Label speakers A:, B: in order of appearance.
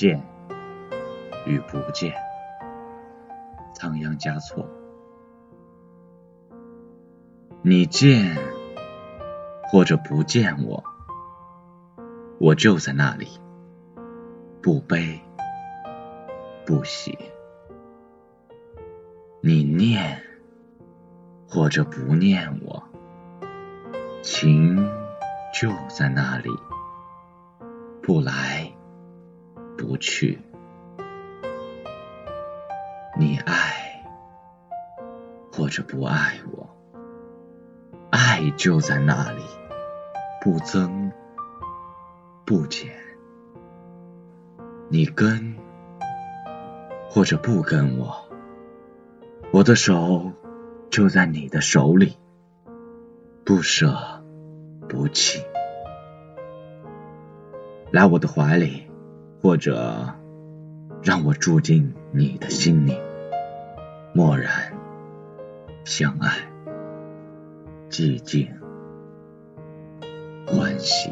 A: 见与不见，仓央嘉措。你见或者不见我，我就在那里，不悲不喜。你念或者不念我，情就在那里，不来不去。你爱或者不爱我。爱就在那里，不增不减。你跟或者不跟我，我的手就在你的手里，不舍不弃。来我的怀里，或者让我住进你的心里，默然相爱。寂静，欢喜。